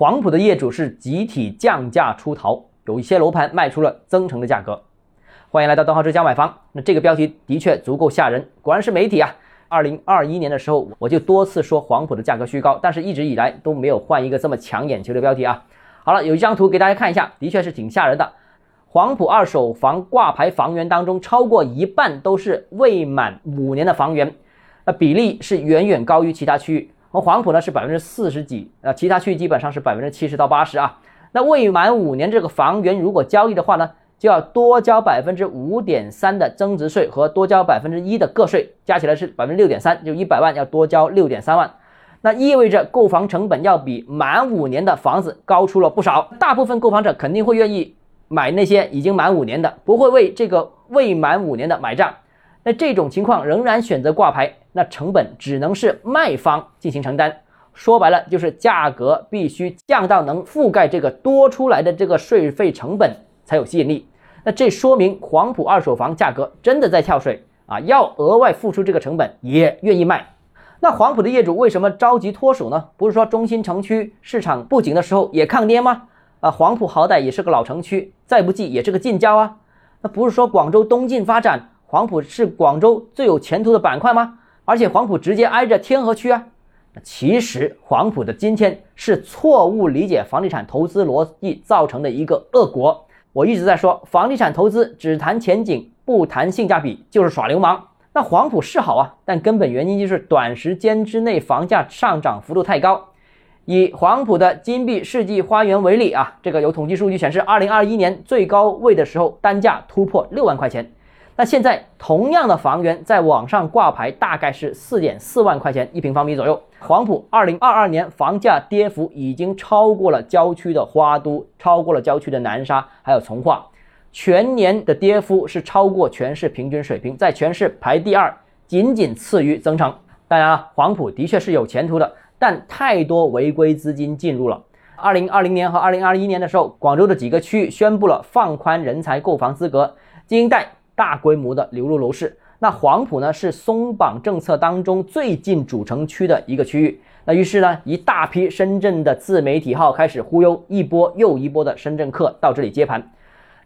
黄埔的业主是集体降价出逃，有一些楼盘卖出了增城的价格。欢迎来到东浩之家买房。那这个标题的确足够吓人，果然是媒体啊。二零二一年的时候，我就多次说黄埔的价格虚高，但是一直以来都没有换一个这么抢眼球的标题啊。好了，有一张图给大家看一下，的确是挺吓人的。黄埔二手房挂牌房源当中，超过一半都是未满五年的房源，那比例是远远高于其他区域。而黄埔呢是百分之四十几，呃，其他区域基本上是百分之七十到八十啊。那未满五年这个房源如果交易的话呢？就要多交百分之五点三的增值税和多交百分之一的个税，加起来是百分之六点三，就一百万要多交六点三万，那意味着购房成本要比满五年的房子高出了不少。大部分购房者肯定会愿意买那些已经满五年的，不会为这个未满五年的买账。那这种情况仍然选择挂牌，那成本只能是卖方进行承担。说白了就是价格必须降到能覆盖这个多出来的这个税费成本才有吸引力。那这说明黄埔二手房价格真的在跳水啊！要额外付出这个成本也愿意卖。那黄埔的业主为什么着急脱手呢？不是说中心城区市场不景的时候也抗跌吗？啊，黄埔好歹也是个老城区，再不济也是个近郊啊。那不是说广州东进发展，黄埔是广州最有前途的板块吗？而且黄埔直接挨着天河区啊。其实黄埔的今天是错误理解房地产投资逻辑造成的一个恶果。我一直在说，房地产投资只谈前景不谈性价比，就是耍流氓。那黄埔是好啊，但根本原因就是短时间之内房价上涨幅度太高。以黄埔的金碧世纪花园为例啊，这个有统计数据显示，二零二一年最高位的时候，单价突破六万块钱。那现在同样的房源在网上挂牌大概是四点四万块钱一平方米左右。黄埔二零二二年房价跌幅已经超过了郊区的花都，超过了郊区的南沙，还有从化，全年的跌幅是超过全市平均水平，在全市排第二，仅仅次于增城。当然啊，黄埔的确是有前途的，但太多违规资金进入了。二零二零年和二零二一年的时候，广州的几个区域宣布了放宽人才购房资格，金贷。大规模的流入楼市，那黄埔呢是松绑政策当中最近主城区的一个区域，那于是呢一大批深圳的自媒体号开始忽悠，一波又一波的深圳客到这里接盘，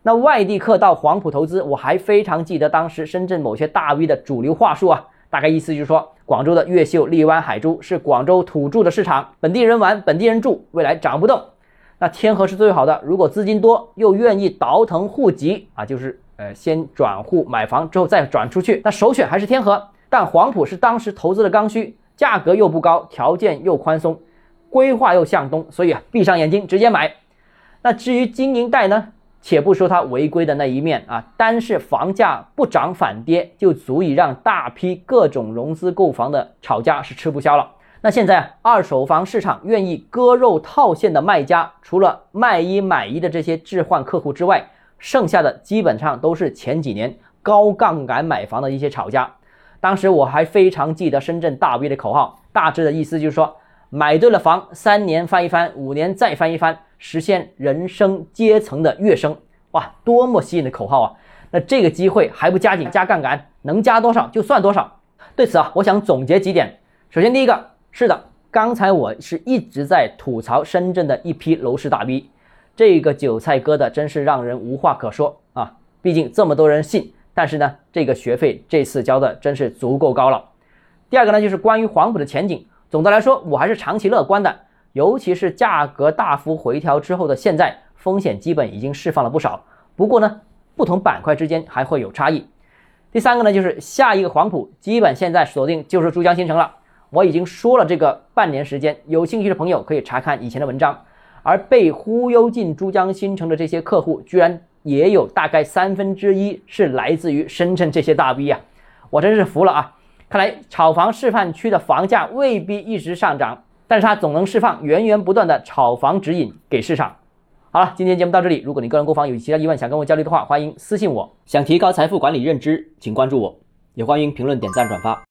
那外地客到黄埔投资，我还非常记得当时深圳某些大 V 的主流话术啊，大概意思就是说，广州的越秀、荔湾、海珠是广州土著的市场，本地人玩，本地人住，未来涨不动。那天河是最好的，如果资金多又愿意倒腾户籍啊，就是。呃，先转户买房之后再转出去，那首选还是天河。但黄埔是当时投资的刚需，价格又不高，条件又宽松，规划又向东，所以啊，闭上眼睛直接买。那至于经营贷呢，且不说它违规的那一面啊，单是房价不涨反跌，就足以让大批各种融资购房的炒家是吃不消了。那现在二手房市场愿意割肉套现的卖家，除了卖一买一的这些置换客户之外，剩下的基本上都是前几年高杠杆买房的一些炒家。当时我还非常记得深圳大 V 的口号，大致的意思就是说，买对了房，三年翻一番，五年再翻一番，实现人生阶层的跃升。哇，多么吸引的口号啊！那这个机会还不加紧加杠杆，能加多少就算多少。对此啊，我想总结几点。首先，第一个是的，刚才我是一直在吐槽深圳的一批楼市大 V。这个韭菜割的真是让人无话可说啊！毕竟这么多人信，但是呢，这个学费这次交的真是足够高了。第二个呢，就是关于黄埔的前景，总的来说我还是长期乐观的，尤其是价格大幅回调之后的现在，风险基本已经释放了不少。不过呢，不同板块之间还会有差异。第三个呢，就是下一个黄埔基本现在锁定就是珠江新城了。我已经说了这个半年时间，有兴趣的朋友可以查看以前的文章。而被忽悠进珠江新城的这些客户，居然也有大概三分之一是来自于深圳这些大 V 啊！我真是服了啊！看来炒房示范区的房价未必一直上涨，但是它总能释放源源不断的炒房指引给市场。好了，今天节目到这里。如果你个人购房有其他疑问想跟我交流的话，欢迎私信我。想提高财富管理认知，请关注我，也欢迎评论、点赞、转发。